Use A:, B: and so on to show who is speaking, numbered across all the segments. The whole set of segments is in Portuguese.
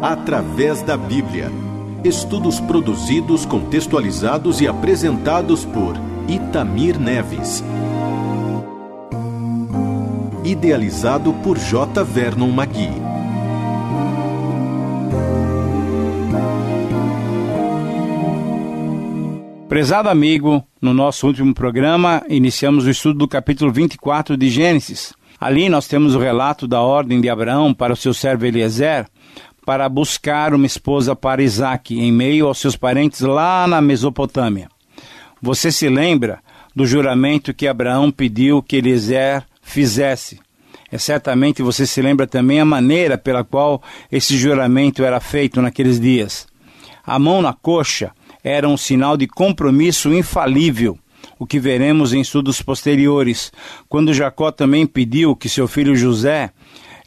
A: Através da Bíblia. Estudos produzidos, contextualizados e apresentados por Itamir Neves. Idealizado por J. Vernon Magui.
B: Prezado amigo, no nosso último programa iniciamos o estudo do capítulo 24 de Gênesis. Ali nós temos o relato da ordem de Abraão para o seu servo Eliezer para buscar uma esposa para Isaac em meio aos seus parentes lá na Mesopotâmia. Você se lembra do juramento que Abraão pediu que Eliezer fizesse? É certamente você se lembra também a maneira pela qual esse juramento era feito naqueles dias. A mão na coxa era um sinal de compromisso infalível, o que veremos em estudos posteriores, quando Jacó também pediu que seu filho José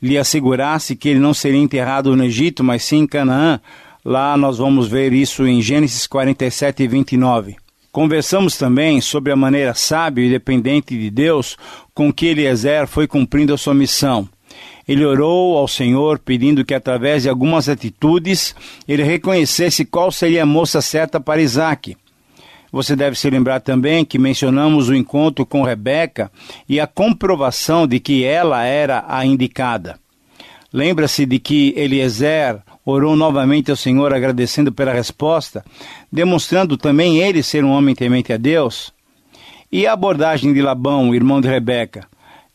B: lhe assegurasse que ele não seria enterrado no Egito, mas sim em Canaã. Lá nós vamos ver isso em Gênesis 47 e 29. Conversamos também sobre a maneira sábia e dependente de Deus com que Eliezer foi cumprindo a sua missão. Ele orou ao Senhor pedindo que, através de algumas atitudes, ele reconhecesse qual seria a moça certa para Isaac. Você deve se lembrar também que mencionamos o encontro com Rebeca e a comprovação de que ela era a indicada. Lembra-se de que Eliezer orou novamente ao Senhor agradecendo pela resposta, demonstrando também ele ser um homem temente a Deus? E a abordagem de Labão, irmão de Rebeca?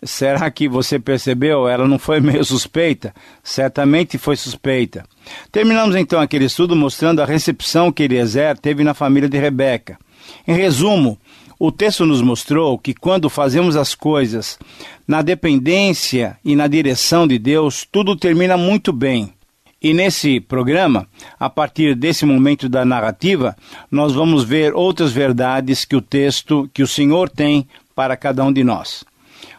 B: Será que você percebeu? Ela não foi meio suspeita? Certamente foi suspeita. Terminamos então aquele estudo mostrando a recepção que Eliezer teve na família de Rebeca. Em resumo, o texto nos mostrou que quando fazemos as coisas na dependência e na direção de Deus, tudo termina muito bem. E nesse programa, a partir desse momento da narrativa, nós vamos ver outras verdades que o texto, que o Senhor tem para cada um de nós.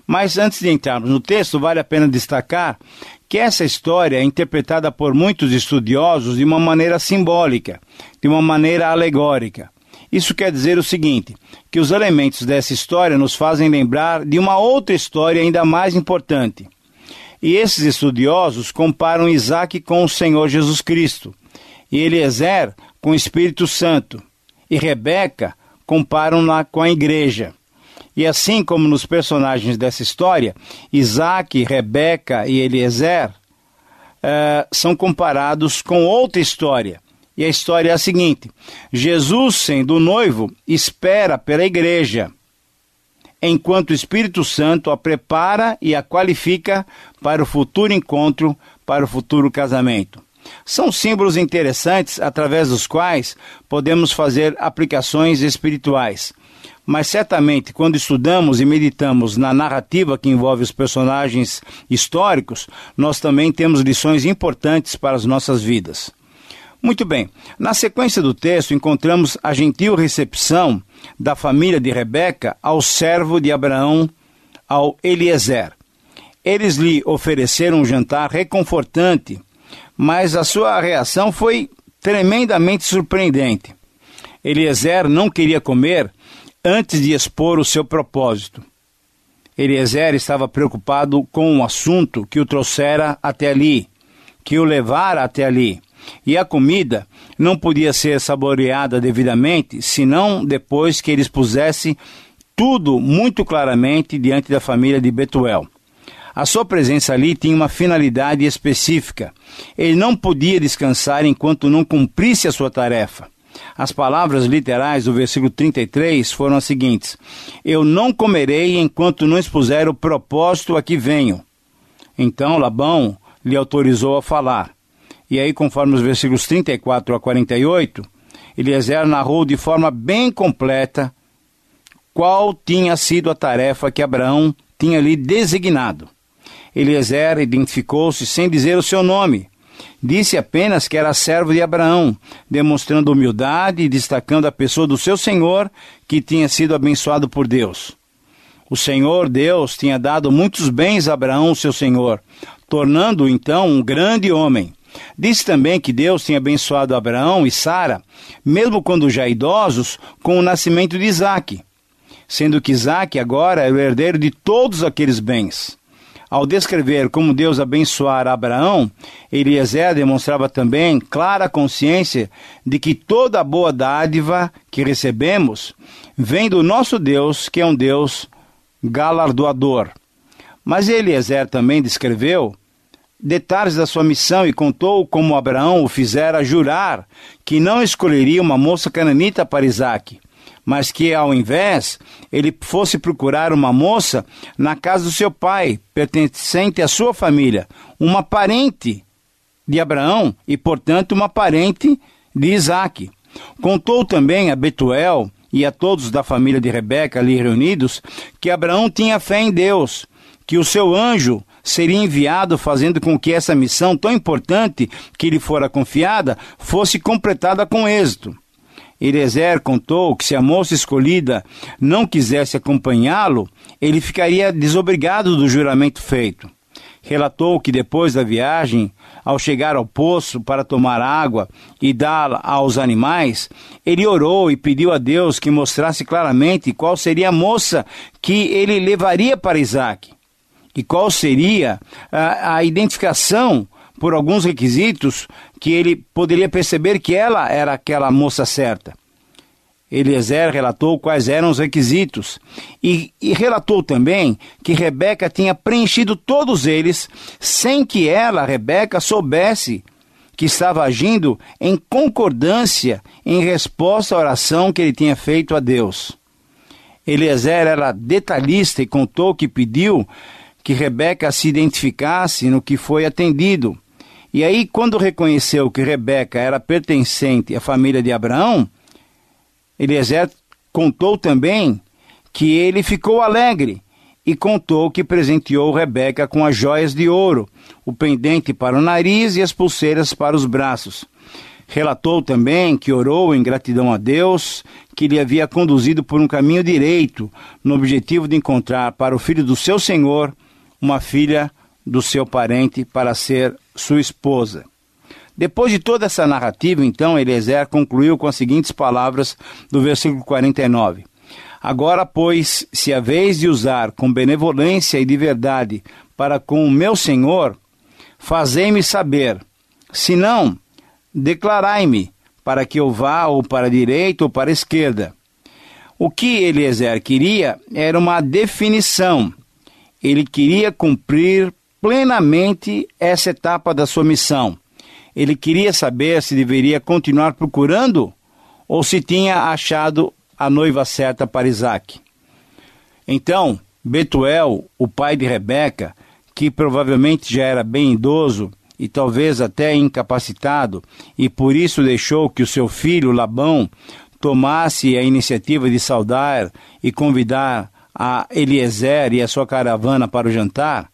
B: Mas antes de entrarmos no texto, vale a pena destacar que essa história é interpretada por muitos estudiosos de uma maneira simbólica, de uma maneira alegórica. Isso quer dizer o seguinte: que os elementos dessa história nos fazem lembrar de uma outra história ainda mais importante. E esses estudiosos comparam Isaac com o Senhor Jesus Cristo, e Eliezer com o Espírito Santo, e Rebeca comparam-na com a igreja. E assim como nos personagens dessa história, Isaac, Rebeca e Eliezer uh, são comparados com outra história, e a história é a seguinte: Jesus, sendo noivo, espera pela igreja, enquanto o Espírito Santo a prepara e a qualifica para o futuro encontro, para o futuro casamento. São símbolos interessantes através dos quais podemos fazer aplicações espirituais. Mas certamente, quando estudamos e meditamos na narrativa que envolve os personagens históricos, nós também temos lições importantes para as nossas vidas. Muito bem. Na sequência do texto, encontramos a gentil recepção da família de Rebeca ao servo de Abraão, ao Eliezer. Eles lhe ofereceram um jantar reconfortante, mas a sua reação foi tremendamente surpreendente. Eliezer não queria comer antes de expor o seu propósito. Eliezer estava preocupado com o assunto que o trouxera até ali, que o levara até ali. E a comida não podia ser saboreada devidamente, senão depois que eles pusessem tudo muito claramente diante da família de Betuel. A sua presença ali tinha uma finalidade específica. Ele não podia descansar enquanto não cumprisse a sua tarefa. As palavras literais do versículo 33 foram as seguintes: Eu não comerei enquanto não expuser o propósito a que venho. Então Labão lhe autorizou a falar. E aí, conforme os versículos 34 a 48, Eliezer narrou de forma bem completa qual tinha sido a tarefa que Abraão tinha lhe designado. Eliezer identificou-se sem dizer o seu nome. Disse apenas que era servo de Abraão, demonstrando humildade e destacando a pessoa do seu senhor, que tinha sido abençoado por Deus. O Senhor Deus tinha dado muitos bens a Abraão, seu senhor, tornando-o então um grande homem. Diz também que Deus tinha abençoado Abraão e Sara, mesmo quando já idosos, com o nascimento de Isaac, sendo que Isaac agora é o herdeiro de todos aqueles bens. Ao descrever como Deus abençoara Abraão, Eliezer demonstrava também clara consciência de que toda boa dádiva que recebemos vem do nosso Deus, que é um Deus galardoador. Mas Eliezer também descreveu detalhes da sua missão e contou como Abraão o fizera jurar que não escolheria uma moça cananita para Isaac, mas que ao invés ele fosse procurar uma moça na casa do seu pai, pertencente à sua família, uma parente de Abraão e, portanto, uma parente de Isaac. Contou também a Betuel e a todos da família de Rebeca ali reunidos que Abraão tinha fé em Deus, que o seu anjo seria enviado, fazendo com que essa missão tão importante que lhe fora confiada fosse completada com êxito. Eliezer contou que se a moça escolhida não quisesse acompanhá-lo, ele ficaria desobrigado do juramento feito. Relatou que depois da viagem, ao chegar ao poço para tomar água e dar aos animais, ele orou e pediu a Deus que mostrasse claramente qual seria a moça que ele levaria para Isaac e qual seria a, a identificação por alguns requisitos que ele poderia perceber que ela era aquela moça certa. Eliezer relatou quais eram os requisitos e, e, relatou também que Rebeca tinha preenchido todos eles sem que ela, Rebeca, soubesse que estava agindo em concordância em resposta à oração que ele tinha feito a Deus. Eliezer era detalhista e contou que pediu que Rebeca se identificasse no que foi atendido e aí, quando reconheceu que Rebeca era pertencente à família de Abraão, Eliezer contou também que ele ficou alegre e contou que presenteou Rebeca com as joias de ouro, o pendente para o nariz e as pulseiras para os braços. Relatou também que orou em gratidão a Deus, que lhe havia conduzido por um caminho direito, no objetivo de encontrar para o filho do seu senhor uma filha do seu parente para ser sua esposa. Depois de toda essa narrativa, então, Eliezer concluiu com as seguintes palavras do versículo 49. Agora, pois, se a vez de usar com benevolência e de verdade para com o meu Senhor, fazei-me saber. Se não, declarai-me, para que eu vá ou para a direita ou para a esquerda. O que Eliezer queria era uma definição. Ele queria cumprir plenamente essa etapa da sua missão. Ele queria saber se deveria continuar procurando ou se tinha achado a noiva certa para Isaac. Então, Betuel, o pai de Rebeca, que provavelmente já era bem idoso e talvez até incapacitado, e por isso deixou que o seu filho Labão tomasse a iniciativa de saudar e convidar a Eliezer e a sua caravana para o jantar,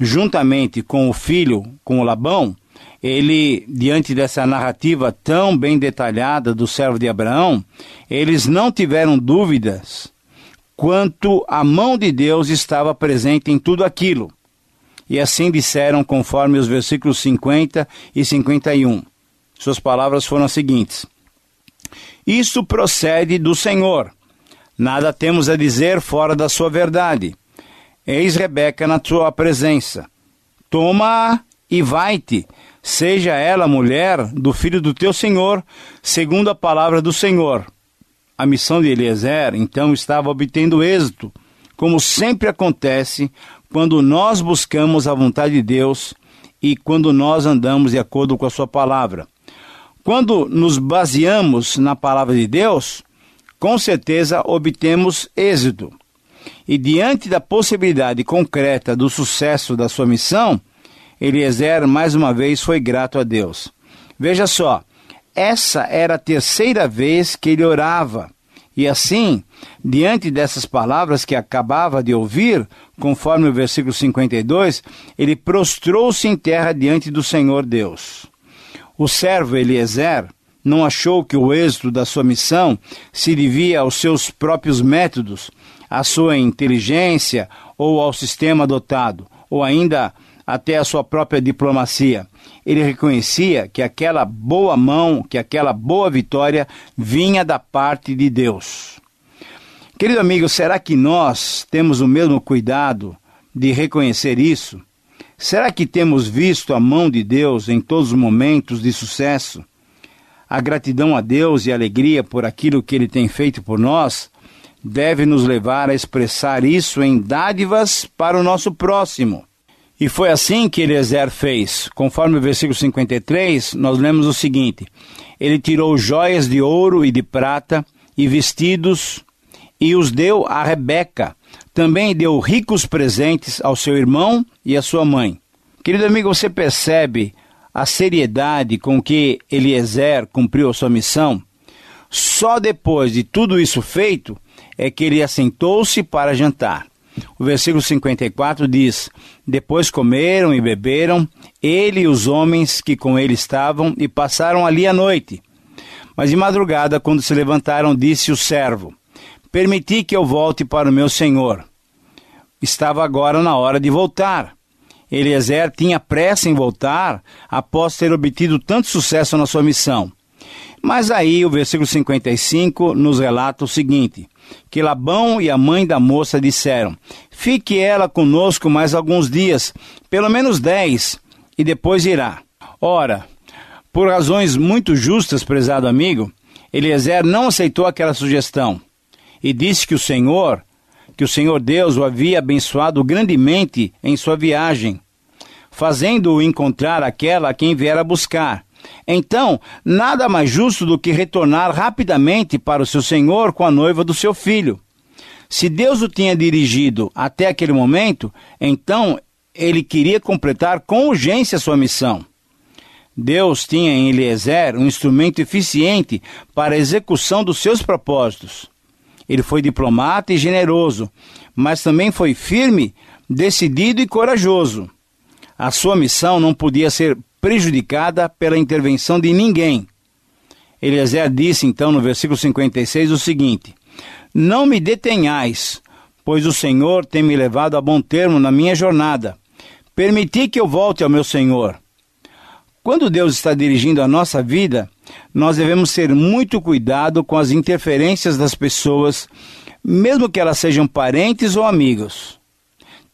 B: juntamente com o filho, com o Labão, ele, diante dessa narrativa tão bem detalhada do servo de Abraão, eles não tiveram dúvidas quanto a mão de Deus estava presente em tudo aquilo. E assim disseram, conforme os versículos 50 e 51. Suas palavras foram as seguintes: Isso procede do Senhor. Nada temos a dizer fora da sua verdade. Eis Rebeca na tua presença. Toma e vai-te, seja ela mulher do filho do teu senhor, segundo a palavra do Senhor. A missão de Eliezer, então, estava obtendo êxito, como sempre acontece quando nós buscamos a vontade de Deus e quando nós andamos de acordo com a Sua palavra. Quando nos baseamos na palavra de Deus, com certeza obtemos êxito. E diante da possibilidade concreta do sucesso da sua missão, Eliezer mais uma vez foi grato a Deus. Veja só, essa era a terceira vez que ele orava. E assim, diante dessas palavras que acabava de ouvir, conforme o versículo 52, ele prostrou-se em terra diante do Senhor Deus. O servo Eliezer não achou que o êxito da sua missão se devia aos seus próprios métodos, à sua inteligência ou ao sistema adotado, ou ainda até à sua própria diplomacia. Ele reconhecia que aquela boa mão, que aquela boa vitória vinha da parte de Deus. Querido amigo, será que nós temos o mesmo cuidado de reconhecer isso? Será que temos visto a mão de Deus em todos os momentos de sucesso? A gratidão a Deus e a alegria por aquilo que Ele tem feito por nós deve nos levar a expressar isso em dádivas para o nosso próximo. E foi assim que Eliezer fez. Conforme o versículo 53, nós lemos o seguinte: Ele tirou joias de ouro e de prata e vestidos e os deu a Rebeca. Também deu ricos presentes ao seu irmão e à sua mãe. Querido amigo, você percebe a seriedade com que Eliezer cumpriu sua missão? Só depois de tudo isso feito é que ele assentou-se para jantar. O versículo 54 diz: Depois comeram e beberam, ele e os homens que com ele estavam, e passaram ali a noite. Mas de madrugada, quando se levantaram, disse o servo: Permiti que eu volte para o meu senhor. Estava agora na hora de voltar. Eliezer tinha pressa em voltar após ter obtido tanto sucesso na sua missão. Mas aí o versículo 55 nos relata o seguinte: que Labão e a mãe da moça disseram: Fique ela conosco mais alguns dias, pelo menos dez, e depois irá. Ora, por razões muito justas, prezado amigo, Eliezer não aceitou aquela sugestão e disse que o Senhor, que o Senhor Deus o havia abençoado grandemente em sua viagem, fazendo-o encontrar aquela a quem viera buscar. Então, nada mais justo do que retornar rapidamente para o seu senhor com a noiva do seu filho. Se Deus o tinha dirigido até aquele momento, então ele queria completar com urgência sua missão. Deus tinha em Eliezer um instrumento eficiente para a execução dos seus propósitos. Ele foi diplomata e generoso, mas também foi firme, decidido e corajoso. A sua missão não podia ser prejudicada pela intervenção de ninguém. Eliezer disse então no versículo 56 o seguinte: Não me detenhais, pois o Senhor tem me levado a bom termo na minha jornada. Permiti que eu volte ao meu Senhor. Quando Deus está dirigindo a nossa vida, nós devemos ter muito cuidado com as interferências das pessoas, mesmo que elas sejam parentes ou amigos.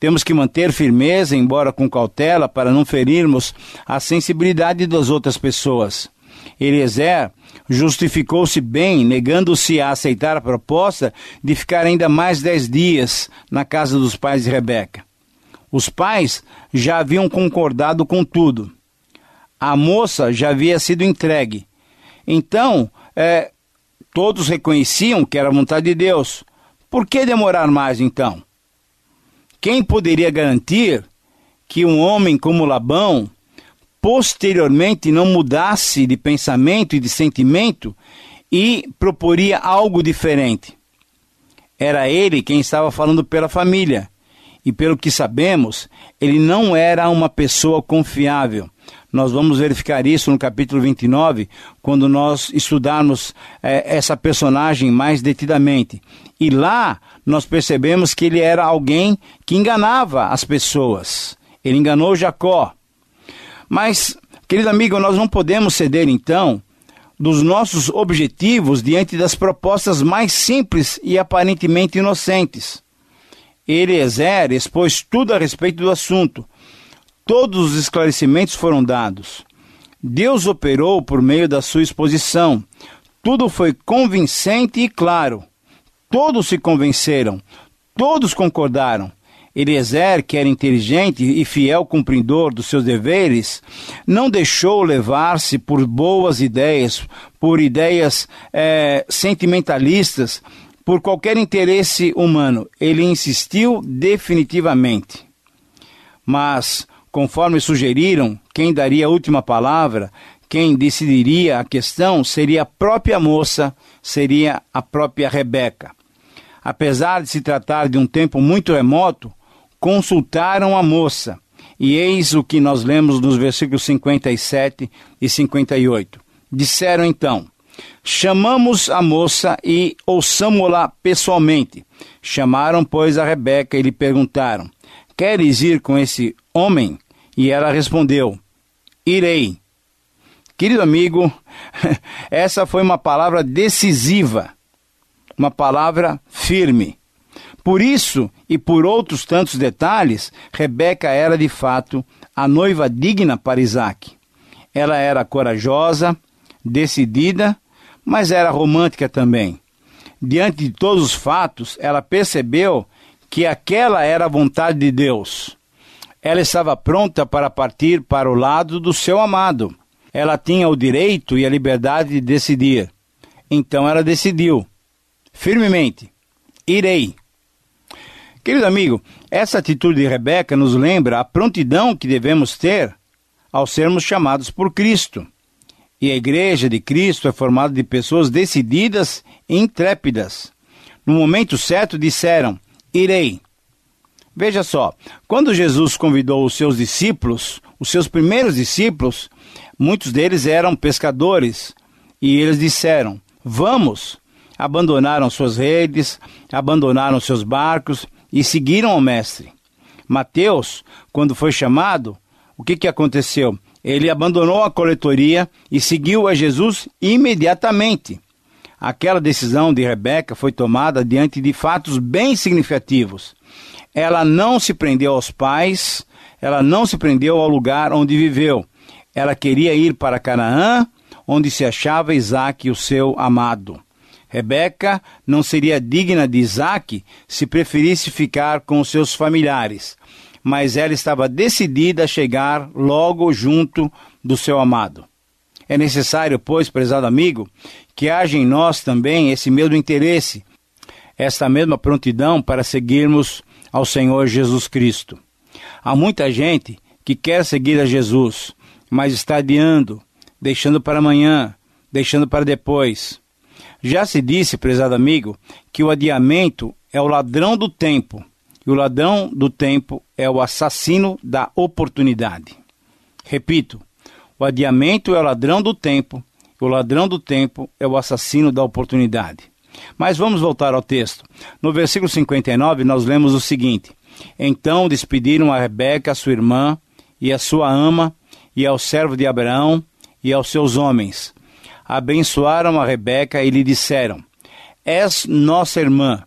B: Temos que manter firmeza, embora com cautela, para não ferirmos a sensibilidade das outras pessoas. Eliezer justificou-se bem, negando-se a aceitar a proposta de ficar ainda mais dez dias na casa dos pais de Rebeca. Os pais já haviam concordado com tudo a moça já havia sido entregue. Então, é, todos reconheciam que era vontade de Deus. Por que demorar mais então? Quem poderia garantir que um homem como Labão posteriormente não mudasse de pensamento e de sentimento e proporia algo diferente? Era ele quem estava falando pela família. E pelo que sabemos, ele não era uma pessoa confiável. Nós vamos verificar isso no capítulo 29, quando nós estudarmos é, essa personagem mais detidamente. E lá nós percebemos que ele era alguém que enganava as pessoas. Ele enganou Jacó. Mas, querido amigo, nós não podemos ceder então dos nossos objetivos diante das propostas mais simples e aparentemente inocentes. Eliezer expôs tudo a respeito do assunto Todos os esclarecimentos foram dados. Deus operou por meio da sua exposição. Tudo foi convincente e claro. Todos se convenceram, todos concordaram. Eliezer, que era inteligente e fiel cumpridor dos seus deveres, não deixou levar-se por boas ideias, por ideias é, sentimentalistas, por qualquer interesse humano. Ele insistiu definitivamente. Mas Conforme sugeriram, quem daria a última palavra, quem decidiria a questão, seria a própria moça, seria a própria Rebeca. Apesar de se tratar de um tempo muito remoto, consultaram a moça. E eis o que nós lemos nos versículos 57 e 58. Disseram então: Chamamos a moça e ouçamo-la pessoalmente. Chamaram, pois, a Rebeca e lhe perguntaram: Queres ir com esse homem? E ela respondeu: Irei. Querido amigo, essa foi uma palavra decisiva, uma palavra firme. Por isso e por outros tantos detalhes, Rebeca era de fato a noiva digna para Isaac. Ela era corajosa, decidida, mas era romântica também. Diante de todos os fatos, ela percebeu que aquela era a vontade de Deus. Ela estava pronta para partir para o lado do seu amado. Ela tinha o direito e a liberdade de decidir. Então ela decidiu, firmemente: irei. Querido amigo, essa atitude de Rebeca nos lembra a prontidão que devemos ter ao sermos chamados por Cristo. E a igreja de Cristo é formada de pessoas decididas e intrépidas. No momento certo disseram: Irei. Veja só, quando Jesus convidou os seus discípulos, os seus primeiros discípulos, muitos deles eram pescadores, e eles disseram: Vamos. Abandonaram suas redes, abandonaram seus barcos e seguiram o Mestre. Mateus, quando foi chamado, o que, que aconteceu? Ele abandonou a coletoria e seguiu a Jesus imediatamente. Aquela decisão de Rebeca foi tomada diante de fatos bem significativos. Ela não se prendeu aos pais, ela não se prendeu ao lugar onde viveu. Ela queria ir para Canaã, onde se achava Isaac, o seu amado. Rebeca não seria digna de Isaac se preferisse ficar com seus familiares mas ela estava decidida a chegar logo junto do seu amado. É necessário, pois, prezado amigo, que haja em nós também esse mesmo interesse, esta mesma prontidão para seguirmos ao Senhor Jesus Cristo. Há muita gente que quer seguir a Jesus, mas está adiando, deixando para amanhã, deixando para depois. Já se disse, prezado amigo, que o adiamento é o ladrão do tempo e o ladrão do tempo é o assassino da oportunidade. Repito, o adiamento é o ladrão do tempo, e o ladrão do tempo é o assassino da oportunidade. Mas vamos voltar ao texto. No versículo 59, nós lemos o seguinte: Então despediram a Rebeca, sua irmã, e a sua ama, e ao servo de Abraão, e aos seus homens. Abençoaram a Rebeca e lhe disseram: És nossa irmã,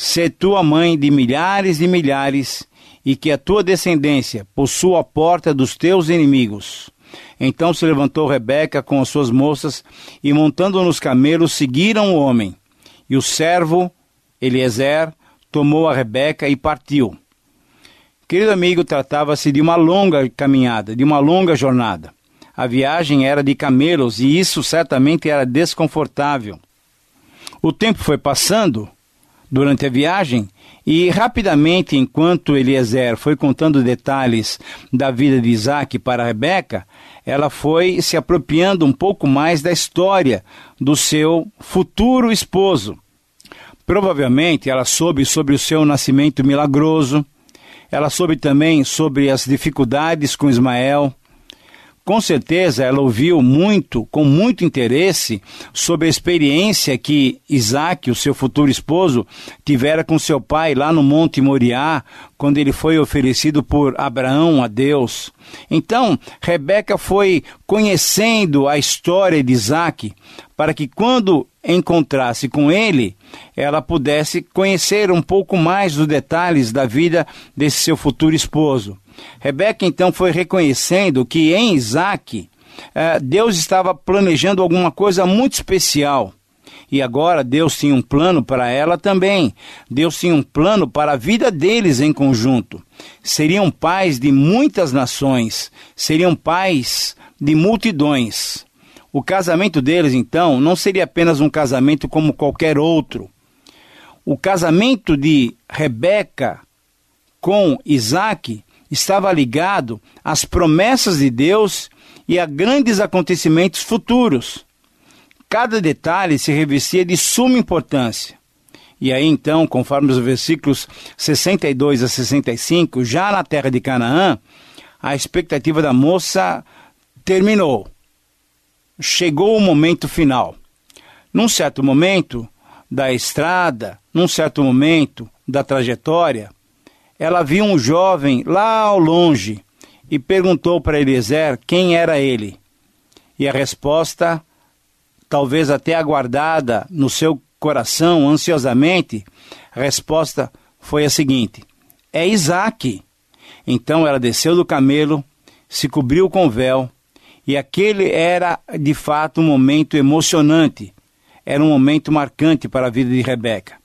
B: Sê tua mãe de milhares e milhares, e que a tua descendência possua a porta dos teus inimigos. Então se levantou Rebeca com as suas moças, e montando nos camelos, seguiram o homem. E o servo, Eliezer, tomou a Rebeca e partiu. Querido amigo, tratava-se de uma longa caminhada, de uma longa jornada. A viagem era de camelos e isso certamente era desconfortável. O tempo foi passando durante a viagem e rapidamente, enquanto Eliezer foi contando detalhes da vida de Isaac para Rebeca, ela foi se apropriando um pouco mais da história do seu futuro esposo. Provavelmente ela soube sobre o seu nascimento milagroso, ela soube também sobre as dificuldades com Ismael, com certeza ela ouviu muito, com muito interesse, sobre a experiência que Isaac, o seu futuro esposo, tivera com seu pai lá no Monte Moriá, quando ele foi oferecido por Abraão a Deus. Então, Rebeca foi conhecendo a história de Isaac, para que quando encontrasse com ele, ela pudesse conhecer um pouco mais dos detalhes da vida desse seu futuro esposo. Rebeca então foi reconhecendo que em Isaac eh, Deus estava planejando alguma coisa muito especial. E agora Deus tinha um plano para ela também. Deus tinha um plano para a vida deles em conjunto. Seriam pais de muitas nações, seriam pais de multidões. O casamento deles, então, não seria apenas um casamento como qualquer outro. O casamento de Rebeca com Isaac estava ligado às promessas de Deus e a grandes acontecimentos futuros. Cada detalhe se revestia de suma importância. E aí então, conforme os versículos 62 a 65, já na terra de Canaã, a expectativa da moça terminou. Chegou o momento final. Num certo momento da estrada, num certo momento da trajetória, ela viu um jovem lá ao longe e perguntou para Eliezer quem era ele. E a resposta, talvez até aguardada no seu coração ansiosamente, a resposta foi a seguinte: É Isaac. Então ela desceu do camelo, se cobriu com véu, e aquele era de fato um momento emocionante, era um momento marcante para a vida de Rebeca.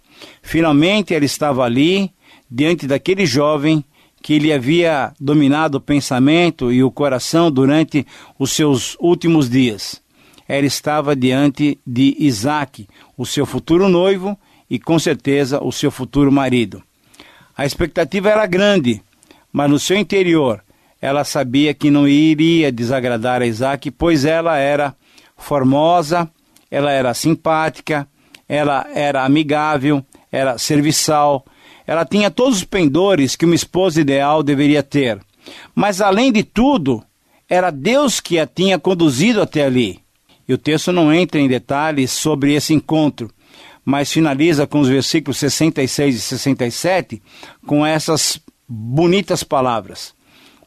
B: Finalmente ela estava ali, diante daquele jovem que lhe havia dominado o pensamento e o coração durante os seus últimos dias. Ela estava diante de Isaac, o seu futuro noivo e com certeza o seu futuro marido. A expectativa era grande, mas no seu interior ela sabia que não iria desagradar a Isaac, pois ela era formosa, ela era simpática, ela era amigável, era serviçal, ela tinha todos os pendores que uma esposa ideal deveria ter. Mas além de tudo, era Deus que a tinha conduzido até ali. E o texto não entra em detalhes sobre esse encontro, mas finaliza com os versículos 66 e 67 com essas bonitas palavras.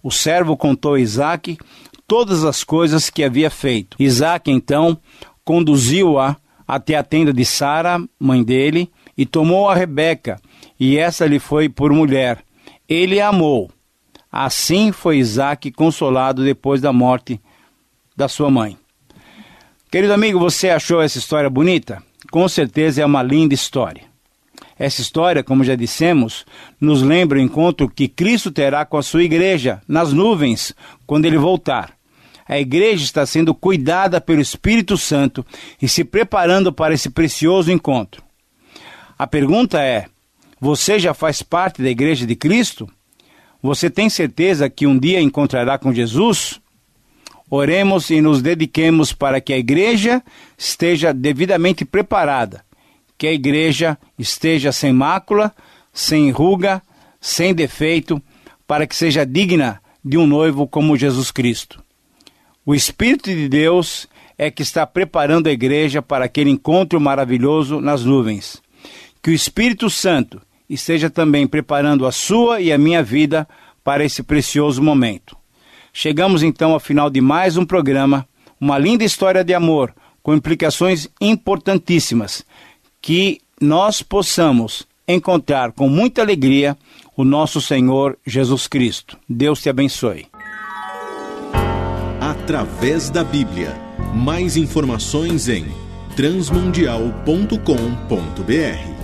B: O servo contou a Isaac todas as coisas que havia feito. Isaac, então, conduziu-a até a tenda de Sara, mãe dele, e tomou a Rebeca, e essa lhe foi por mulher. Ele amou. Assim foi Isaac consolado depois da morte da sua mãe. Querido amigo, você achou essa história bonita? Com certeza é uma linda história. Essa história, como já dissemos, nos lembra o encontro que Cristo terá com a sua igreja nas nuvens quando ele voltar. A igreja está sendo cuidada pelo Espírito Santo e se preparando para esse precioso encontro. A pergunta é: você já faz parte da igreja de Cristo? Você tem certeza que um dia encontrará com Jesus? Oremos e nos dediquemos para que a igreja esteja devidamente preparada, que a igreja esteja sem mácula, sem ruga, sem defeito, para que seja digna de um noivo como Jesus Cristo. O Espírito de Deus é que está preparando a igreja para aquele encontro maravilhoso nas nuvens. Que o Espírito Santo esteja também preparando a sua e a minha vida para esse precioso momento. Chegamos então ao final de mais um programa, uma linda história de amor com implicações importantíssimas, que nós possamos encontrar com muita alegria o nosso Senhor Jesus Cristo. Deus te abençoe.
A: Através da Bíblia. Mais informações em transmundial.com.br